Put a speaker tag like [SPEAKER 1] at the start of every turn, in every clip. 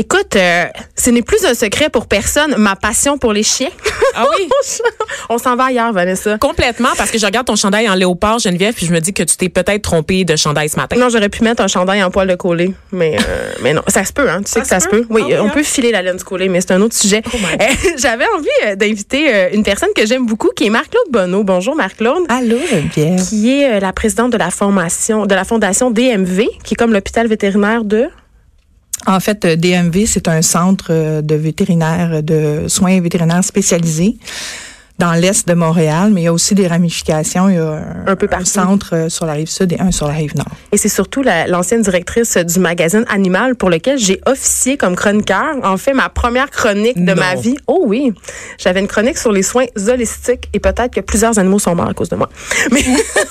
[SPEAKER 1] Écoute, euh, ce n'est plus un secret pour personne, ma passion pour les chiens.
[SPEAKER 2] Ah oui?
[SPEAKER 1] On s'en va ailleurs, Vanessa.
[SPEAKER 2] Complètement, parce que je regarde ton chandail en léopard, Geneviève, puis je me dis que tu t'es peut-être trompée de chandail ce matin.
[SPEAKER 1] Non, j'aurais pu mettre un chandail en poil de coller, mais euh, mais non, ça se peut, hein. Tu sais que ça se peut? Oui,
[SPEAKER 2] Ah
[SPEAKER 1] on
[SPEAKER 2] hein?
[SPEAKER 1] peut filer la laine du collet, mais c'est un autre sujet.
[SPEAKER 2] Oh.
[SPEAKER 1] Euh, J'avais envie euh, d'inviter une personne que j'aime beaucoup, qui est Marc-Claude Bonneau. Bonjour, Marc-Claude.
[SPEAKER 3] Allô, Geneviève.
[SPEAKER 1] Qui est la présidente de la formation, de la fondation DMV, qui est comme l'hôpital vétérinaire de.
[SPEAKER 3] En fait, euh, DMV, c'est un centre euh, de vétérinaires, de soins vétérinaires spécialisés dans l'est de Montréal, mais il y a aussi des ramifications. Il y a un,
[SPEAKER 1] Un peu partout.
[SPEAKER 3] centre euh, sur la rive sud et un sur la rive nord.
[SPEAKER 1] Et c'est surtout la- l'ancienne directrice du magazine Animal pour lequel j'ai officié comme chroniqueur. En fait, ma première chronique de
[SPEAKER 3] Non.
[SPEAKER 1] ma vie. Oh oui. J'avais une chronique sur les soins holistiques et peut-être que plusieurs animaux sont morts à cause de moi. Mais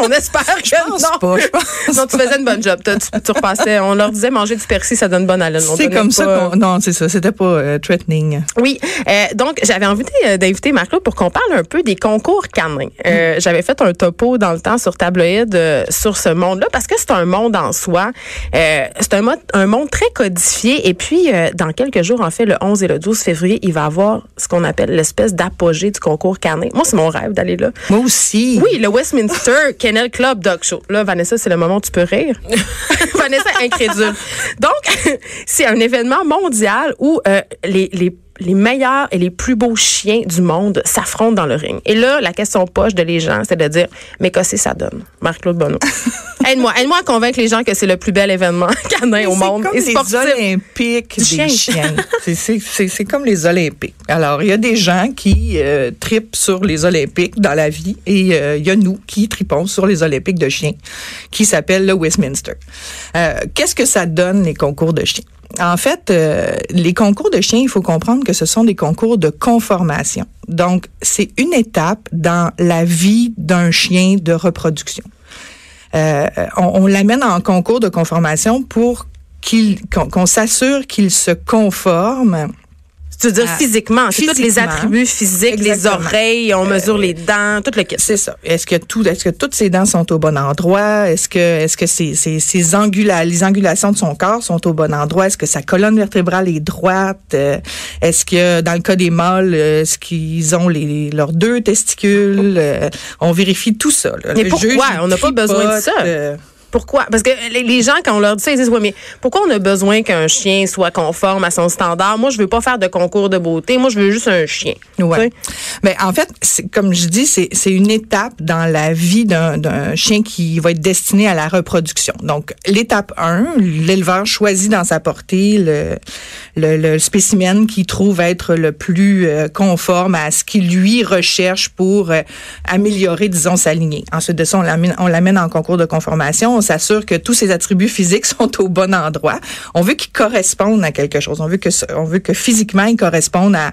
[SPEAKER 1] on espère que
[SPEAKER 3] Je pense
[SPEAKER 1] non.
[SPEAKER 3] pas. Je pense
[SPEAKER 1] Non, tu faisais une bonne job. Tu, tu- repassais. On leur disait manger du persil, ça donne bonne haleine.
[SPEAKER 3] C'est comme ça
[SPEAKER 1] pas-
[SPEAKER 3] qu'on. Non, c'est ça. C'était pas euh, threatening.
[SPEAKER 1] oui, euh, donc j'avais envie d'inviter Marc-Claude pour qu'on parle un peu des concours canins. Euh, J'avais fait un topo dans le temps sur Tabloïd euh, sur ce monde-là parce que c'est un monde en soi. Euh, c'est un, mode- un monde très codifié et puis dans quelques jours, en fait, le 11 et le 12 février, il va avoir ce qu'on appelle l'espèce d'apogée du concours canin. Moi, c'est mon rêve d'aller là.
[SPEAKER 3] Moi aussi.
[SPEAKER 1] Oui, le Westminster Kennel Club Dog Show. Là, Vanessa, c'est le moment où tu peux rire. Vanessa, incrédule. Donc, c'est un événement mondial où les, les les meilleurs et les plus beaux chiens du monde s'affrontent dans le ring. Et là, la question poche de les gens, c'est de dire, mais qu'est-ce que ça donne? Marc-Claude Bonneau. aide-moi, aide-moi à convaincre les gens que c'est le plus bel événement canin au monde.
[SPEAKER 3] C'est comme
[SPEAKER 1] et
[SPEAKER 3] les. Olympiques
[SPEAKER 1] Du
[SPEAKER 3] des chiens. C'est- comme les Olympiques. Alors, il y a des gens qui euh, tripent sur les Olympiques dans la vie et euh, il y a nous qui tripons sur les Olympiques de chiens qui s'appellent le Westminster. Euh, Qu'est-ce que ça donne, les concours de chiens? En fait, euh, les concours de chiens, il faut comprendre que ce sont des concours de conformation. Donc, c'est une étape dans la vie d'un chien de reproduction. Euh, on, on l'amène en concours de conformation pour qu'on s'assure qu'il se conforme.
[SPEAKER 1] Tu veux dire
[SPEAKER 3] Ah,
[SPEAKER 1] physiquement, c'est tous les attributs physiques, les
[SPEAKER 3] Exactement. Euh,
[SPEAKER 1] oreilles, on mesure les dents, tout le kit.
[SPEAKER 3] C'est ça. Est-ce que tout, est-ce que toutes ses dents sont au bon endroit? Est-ce que, est-ce que ses, ses, ses angula, les angulations de son corps sont au bon endroit? Est-ce que sa colonne vertébrale est droite? Euh, Est-ce que dans le cas des mâles, euh, est-ce qu'ils ont les, leurs deux testicules? Euh, On vérifie tout ça. là.
[SPEAKER 1] Mais
[SPEAKER 3] Le
[SPEAKER 1] pourquoi?
[SPEAKER 3] juge,
[SPEAKER 1] On n'a pas besoin de ça.
[SPEAKER 3] euh,
[SPEAKER 1] Pourquoi? Parce que les- gens, quand on leur dit ça, ils disent, oui, mais pourquoi on a besoin qu'un chien soit conforme à son standard? Moi, je veux pas faire de concours de beauté. Moi, je veux juste un chien.
[SPEAKER 3] Ouais. Mais en fait, comme je dis, c'est une étape dans la vie d'un chien qui va être destiné à la reproduction. Donc, l'étape 1, l'éleveur choisit dans sa portée le, le, le spécimen qu'il trouve être le plus euh, conforme à ce qu'il lui recherche pour euh, améliorer, disons, sa lignée. Ensuite de ça, on l'amène on l'amène en concours de conformation. S'assure que tous ses attributs physiques sont au bon endroit. On veut qu'il corresponde à quelque chose. On veut que, physiquement, il corresponde à,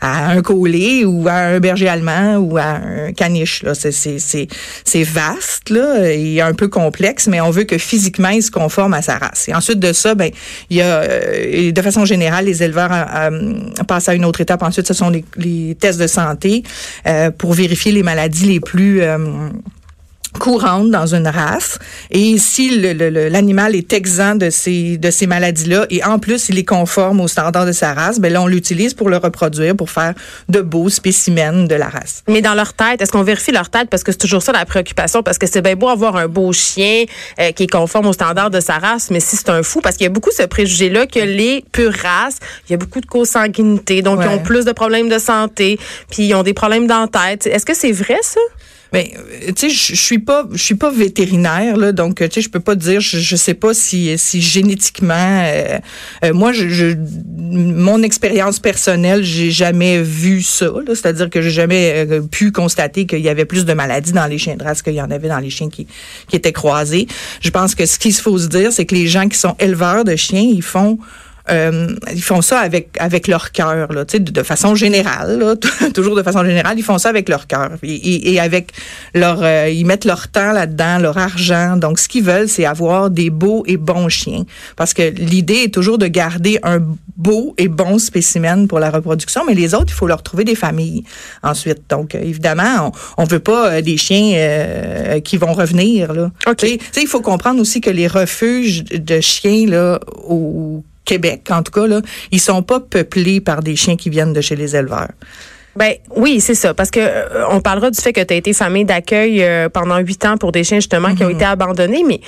[SPEAKER 3] un collier ou à un berger allemand ou à un caniche. Là. C'est, vaste là, et un peu complexe, mais on veut que physiquement, il se conforme à sa race. Et ensuite de ça, ben, il y a, euh, de façon générale, les éleveurs euh, euh, passent à une autre étape. Ensuite, ce sont les, tests de santé pour vérifier les maladies les plus... courantes dans une race et si l'animal est exempt de ces de ces maladies-là et en plus il est conforme aux standards de sa race, ben là on l'utilise pour le reproduire pour faire de beaux spécimens de la race.
[SPEAKER 1] Mais dans leur tête, est-ce qu'on vérifie leur tête? Parce que c'est toujours ça la préoccupation, parce que c'est bien beau avoir un beau chien euh, qui est conforme aux standards de sa race, mais si c'est un fou, parce qu'il y a beaucoup ce préjugé-là que les pures races, il y a beaucoup de consanguinité, donc ils ont plus de problèmes de santé, puis ils ont des problèmes dans la tête. Est-ce que c'est vrai, ça?
[SPEAKER 3] Mais euh, tu sais, je suis pas, je suis pas vétérinaire là, donc euh, tu sais, je peux pas dire, je, sais pas si, si génétiquement, euh, euh, moi, je, je- mon expérience personnelle, j'ai jamais vu ça. C'est-à-dire que j'ai jamais pu constater qu'il y avait plus de maladies dans les chiens de race qu'il y en avait dans les chiens qui, qui étaient croisés. Je pense que ce qu'il faut se dire, c'est que les gens qui sont éleveurs de chiens, ils font euh, ils font ça avec avec leur cœur là, tu sais, de, de façon générale, là, toujours de façon générale, ils font ça avec leur cœur et, avec leur, euh, ils mettent leur temps là-dedans, leur argent. Donc, ce qu'ils veulent, c'est avoir des beaux et bons chiens, parce que l'idée est toujours de garder un beau et bon spécimen pour la reproduction, mais les autres, il faut leur trouver des familles ensuite. Donc, euh, évidemment, on, on veut pas euh, des chiens euh, qui vont revenir là.
[SPEAKER 1] OK.
[SPEAKER 3] Tu sais, tu sais, il faut comprendre aussi que les refuges de chiens là au Québec, en tout cas, là, ils sont pas peuplés par des chiens qui viennent de chez les éleveurs.
[SPEAKER 1] Ben oui, c'est ça. Parce que euh, on parlera du fait que tu as été famille d'accueil euh, pendant huit ans pour des chiens justement qui ont été abandonnés, mais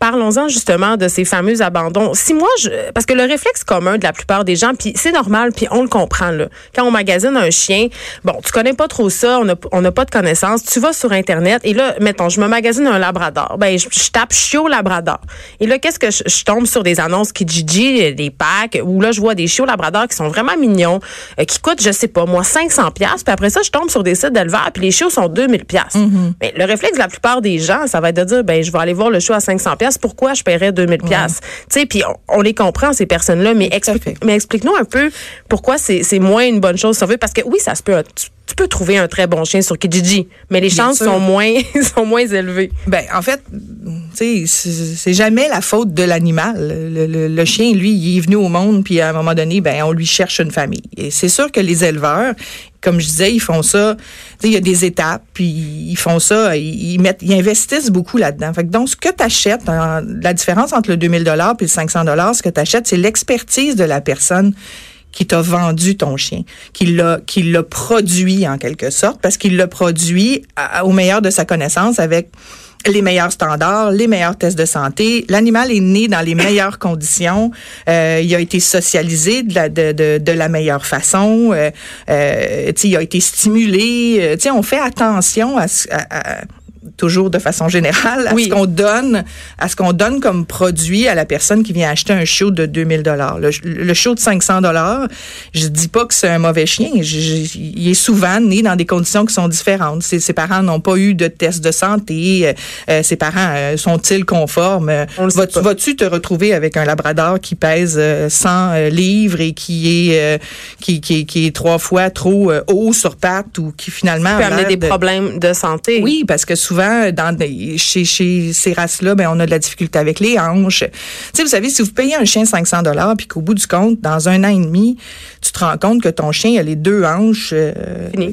[SPEAKER 1] parlons-en justement de ces fameux abandons. Si moi, je, parce que le réflexe commun de la plupart des gens, puis c'est normal, puis on le comprend là. Quand on magasine un chien, bon, tu connais pas trop ça, on n'a pas de connaissances, tu vas sur internet et là, mettons, je me magasine un labrador, ben je, je tape chiot labrador. Et là, qu'est-ce que je, je tombe sur des annonces qui Kijiji, des packs où là je vois des chiots labrador qui sont vraiment mignons, euh, qui coûtent, je sais pas moi, 500 pièces. Puis après ça, je tombe sur des sites d'éleveurs, puis les chiots sont 2000 pièces. Mais le réflexe de la plupart des gens, ça va être de dire, ben je vais aller voir le chiot à 500 pièces. Pourquoi je paierais 2000 pièces Tu sais, puis on, on les comprend ces personnes-là, mais
[SPEAKER 3] fait.
[SPEAKER 1] mais explique-nous un peu pourquoi c'est c'est moins une bonne chose si on veut, parce que oui, ça se peut. Tu, peux trouver un très bon chien sur Kijiji, mais les
[SPEAKER 3] Bien
[SPEAKER 1] chances
[SPEAKER 3] sûr.
[SPEAKER 1] sont moins sont moins élevées.
[SPEAKER 3] Ben, en fait, c'est jamais la faute de l'animal. Le, le- le chien, lui, il est venu au monde, puis à un moment donné, ben, on lui cherche une famille. Et c'est sûr que les éleveurs, comme je disais, ils font ça. Il y a des étapes, puis ils font ça. Ils, ils mettent, ils investissent beaucoup là-dedans. Fait que donc, ce que tu achètes, la différence entre le 2000 dollars puis le 500 dollars, ce que tu achètes, c'est l'expertise de la personne qui t'a vendu ton chien, qui l'a qui l'a produit en quelque sorte parce qu'il l'a produit au meilleur de sa connaissance avec les meilleurs standards, les meilleurs tests de santé. L'animal est né dans les meilleures conditions. Euh, il a été socialisé de la, de, de, de la meilleure façon. Euh, euh, il a été stimulé. Euh, on fait attention à, à- à- toujours de façon générale à
[SPEAKER 1] Oui.
[SPEAKER 3] ce qu'on donne à ce qu'on donne comme produit à la personne qui vient acheter un chiot de 2000 dollars. Le, le chiot de 500 dollars je dis pas que c'est un mauvais chien. Je- je- il est souvent né dans des conditions qui sont différentes. Ses, ses parents n'ont pas eu de test de santé. Euh, euh, ses parents euh, sont-ils conformes? Vas-tu, te retrouver avec un labrador qui pèse euh, 100 euh, livres et qui est euh, qui, qui, qui est trois fois trop haut sur pattes ou qui finalement
[SPEAKER 1] peut amener des
[SPEAKER 3] de-
[SPEAKER 1] problèmes de santé?
[SPEAKER 3] oui, parce que souvent, dans des- chez, chez ces races-là, ben, on a de la difficulté avec les hanches. Tu sais, vous savez, si vous payez un chien 500 dollars, puis qu'au bout du compte, dans un an et demi, tu te rends compte que ton chien a les deux hanches euh,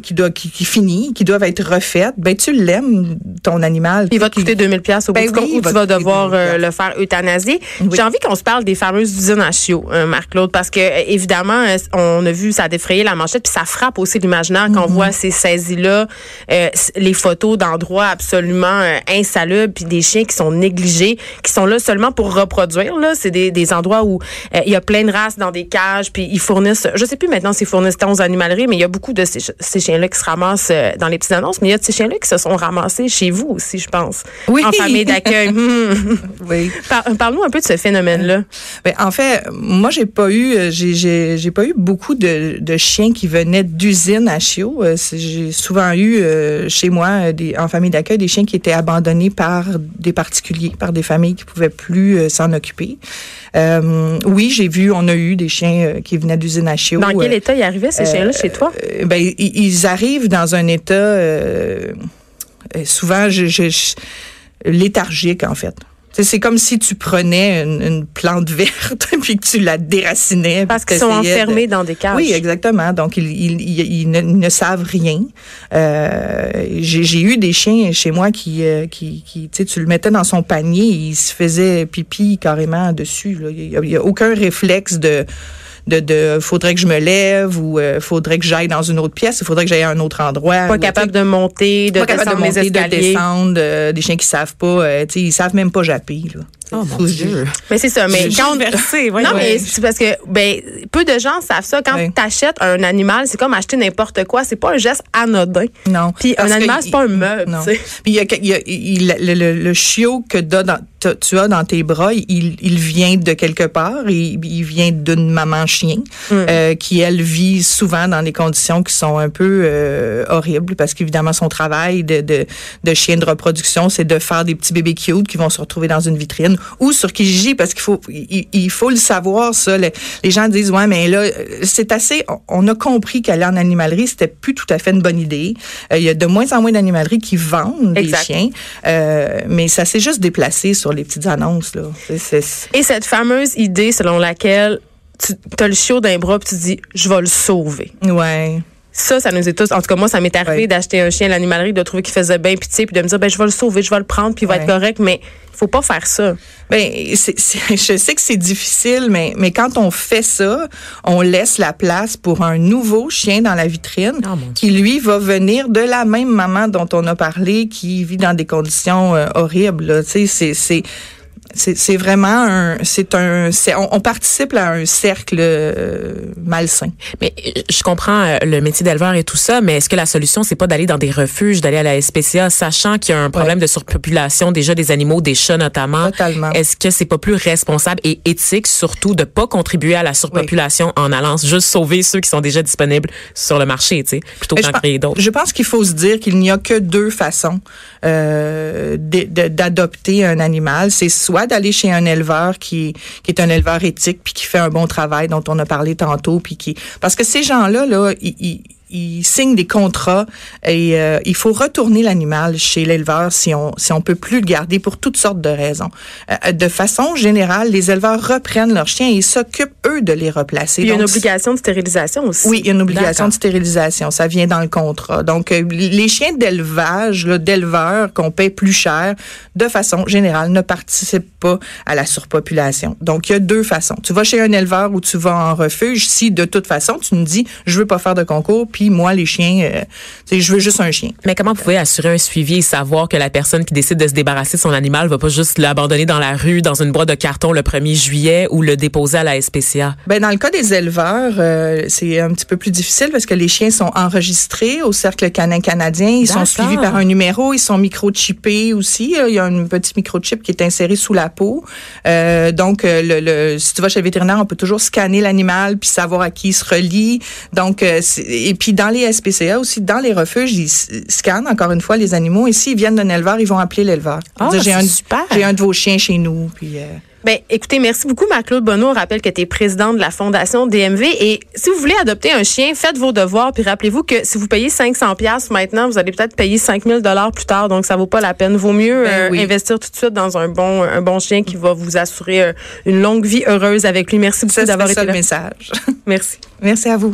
[SPEAKER 3] qui, doivent, qui, qui finit, qui doivent être refaites, ben tu l'aimes, ton animal.
[SPEAKER 1] Il va te coûter 2000 pièces au bout
[SPEAKER 3] Ben
[SPEAKER 1] du compte ou tu vas devoir
[SPEAKER 3] 2000
[SPEAKER 1] euh, le faire euthanasier.
[SPEAKER 3] Oui.
[SPEAKER 1] J'ai envie qu'on se parle des fameuses usines à chiots, euh, Marc-Claude, parce que évidemment, on a vu ça a défrayé la manchette, puis ça frappe aussi l'imaginaire quand on voit ces saisies-là, euh, les photos d'endroits absolument euh, insalubres, puis des chiens qui sont négligés, qui sont là seulement pour reproduire. Là, c'est des, des endroits où euh, il y a plein de races dans des cages, puis ils fournissent, je sais plus maintenant s'ils fournissent tant aux animaleries, mais il y a beaucoup de ces, ch- ces chiens-là qui se ramassent euh, dans les petites annonces, mais il y a de ces chiens-là qui se sont ramassés chez vous aussi, je pense,
[SPEAKER 3] Oui.
[SPEAKER 1] en famille d'accueil. Hmm.
[SPEAKER 3] Oui.
[SPEAKER 1] Par- Parle-nous un peu de ce phénomène-là.
[SPEAKER 3] Ben, en fait, moi, j'ai pas eu, euh, j'ai, j'ai, j'ai pas eu beaucoup de, de chiens qui venaient d'usines à chiots. Euh, J'ai souvent eu euh, chez moi, euh, des, en famille d'accueil, des chiens qui étaient abandonnés par des particuliers, par des familles qui pouvaient plus euh, s'en occuper. Euh, oui, j'ai vu, on a eu des chiens euh, qui venaient d'usines à.
[SPEAKER 1] Dans quel état ils arrivaient, ces chiens-là, chez toi?
[SPEAKER 3] ben, ils arrivent dans un état souvent je, je- je- léthargique en fait. C'est comme si tu prenais une, une plante verte puis que tu la déracinais.
[SPEAKER 1] Parce qu'ils sont
[SPEAKER 3] de-
[SPEAKER 1] enfermés dans des cages.
[SPEAKER 3] Oui, exactement. Donc, ils, ils, ils- ils ne, savent rien. Euh, J'ai eu des chiens chez moi qui, euh, qui, qui tu sais, tu le mettais dans son panier, il se faisait pipi carrément dessus. là. Il n'y a, il y a aucun réflexe de de, de faudrait que je me lève ou euh, faudrait que j'aille dans une autre pièce, il faudrait que j'aille à un autre endroit.
[SPEAKER 1] Pas
[SPEAKER 3] ou,
[SPEAKER 1] capable de monter, de
[SPEAKER 3] pas capable
[SPEAKER 1] descendre
[SPEAKER 3] de monter, de descendre, euh, des chiens qui savent pas, euh, tu sais, ils savent même pas japper. Là.
[SPEAKER 2] Oh, mon
[SPEAKER 3] Faut-
[SPEAKER 2] Dieu.
[SPEAKER 1] Mais c'est ça. Mais quand. Non, mais c'est parce que ben, peu de gens savent ça. Quand
[SPEAKER 3] Ouais.
[SPEAKER 1] tu achètes un animal, c'est comme acheter n'importe quoi. C'est pas un geste anodin.
[SPEAKER 3] Non.
[SPEAKER 1] Puis un animal, c'est pas un meuble.
[SPEAKER 3] Non. Puis il y a, il y a- il- le, le- le chiot que dans- tu as dans tes bras, il, il vient de quelque part. Il, il vient d'une maman chien
[SPEAKER 1] Mm.
[SPEAKER 3] euh, qui, elle, vit souvent dans des conditions qui sont un peu euh, horribles parce qu'évidemment, son travail de, de, de chien de reproduction, c'est de faire des petits bébés cute qui vont se retrouver dans une vitrine ou sur Kijiji parce qu'il faut, il, il faut le savoir, ça. Les, les gens disent, ouais, mais là, c'est assez, on, a compris qu'aller en animalerie, c'était plus tout à fait une bonne idée. Euh, il y a de moins en moins d'animaleries qui vendent
[SPEAKER 1] Exact.
[SPEAKER 3] des chiens, euh, mais ça s'est juste déplacé sur les petites annonces, là.
[SPEAKER 1] Et cette fameuse idée selon laquelle tu as le chiot d'un bras puis tu dis je vais le sauver.
[SPEAKER 3] ouais.
[SPEAKER 1] Ça, ça nous est tous. En tout cas, moi, ça m'est arrivé
[SPEAKER 3] Ouais.
[SPEAKER 1] d'acheter un chien à l'animalerie, de trouver qu'il faisait bien pitié, puis de me dire, ben, je vais le sauver, je vais le prendre, puis il va être correct. Mais faut pas faire ça.
[SPEAKER 3] Ben, je sais que c'est difficile, mais, mais quand on fait ça, on laisse la place pour un nouveau chien dans la vitrine
[SPEAKER 2] Ah,
[SPEAKER 3] qui, lui, va venir de la même maman dont on a parlé, qui vit dans des conditions euh, horribles. là. Tu sais, c'est- c'est vraiment un c'est un c'est on, on participe à un cercle euh, malsain.
[SPEAKER 2] Mais euh, je comprends euh, le métier d'éleveur et tout ça, mais est-ce que la solution c'est pas d'aller dans des refuges, d'aller à la SPCA, sachant qu'il y a un problème de surpopulation déjà des animaux, des chats notamment?
[SPEAKER 3] Totalement.
[SPEAKER 2] Est-ce que c'est pas plus responsable et éthique surtout de pas contribuer à la surpopulation en allant juste sauver ceux qui sont déjà disponibles sur le marché, tu sais, plutôt qu'en créer d'autres?
[SPEAKER 3] Je pense qu'il faut se dire qu'il n'y a que deux façons euh, d'adopter un animal. C'est soit d'aller chez un éleveur qui, qui est un éleveur éthique puis qui fait un bon travail dont on a parlé tantôt puis qui parce que ces gens-là là ils, ils- ils signent des contrats et euh, il faut retourner l'animal chez l'éleveur si on si on peut plus le garder pour toutes sortes de raisons. Euh, de façon générale, les éleveurs reprennent leurs chiens et s'occupent eux de les replacer.
[SPEAKER 1] Il y a une obligation de stérilisation aussi.
[SPEAKER 3] oui, il y a une obligation de stérilisation. Ça vient dans le contrat. Donc, euh, les chiens d'élevage, d'éleveurs qu'on paie plus cher, de façon générale, ne participent pas à la surpopulation. Donc, il y a deux façons. Tu vas chez un éleveur ou tu vas en refuge si, de toute façon, tu me dis, je veux pas faire de concours, puis moi, les chiens, euh, tu sais, je veux juste un chien.
[SPEAKER 2] Mais comment vous pouvez assurer un suivi et savoir que la personne qui décide de se débarrasser de son animal va pas juste l'abandonner dans la rue, dans une boîte de carton le 1er juillet ou le déposer à la SPCA?
[SPEAKER 3] Ben dans le cas des éleveurs, euh, c'est un petit peu plus difficile parce que les chiens sont enregistrés au cercle canin canadien. Ils sont suivis par un numéro. Ils sont microchippés aussi. Euh, Il y a un petit microchip qui est inséré sous la peau. Euh, donc, le, le- si tu vas chez le vétérinaire, on peut toujours scanner l'animal puis savoir à qui il se relie. Donc, euh, et puis dans les SPCA aussi, dans les refuges, ils scannent encore une fois les animaux. Et s'ils viennent d'un éleveur, ils vont appeler l'éleveur.
[SPEAKER 2] Ah,
[SPEAKER 3] Dire, j'ai un,
[SPEAKER 2] super.
[SPEAKER 3] j'ai un de vos chiens chez nous. Puis, euh,
[SPEAKER 1] Ben, écoutez, merci beaucoup, Marc-Claude Bonneau. On rappelle que tu es présidente de la Fondation DMV. Et si vous voulez adopter un chien, faites vos devoirs. Puis rappelez-vous que si vous payez 500 pièces maintenant, vous allez peut-être payer 5000 dollars plus tard. Donc, ça vaut pas la peine. Vaut mieux
[SPEAKER 3] Ben
[SPEAKER 1] euh,
[SPEAKER 3] oui.
[SPEAKER 1] investir tout de suite dans un bon, un bon chien qui va vous assurer euh, une longue vie heureuse avec lui. Merci beaucoup d'avoir été
[SPEAKER 3] ça
[SPEAKER 1] là.
[SPEAKER 3] le message.
[SPEAKER 1] Merci.
[SPEAKER 3] Merci à vous.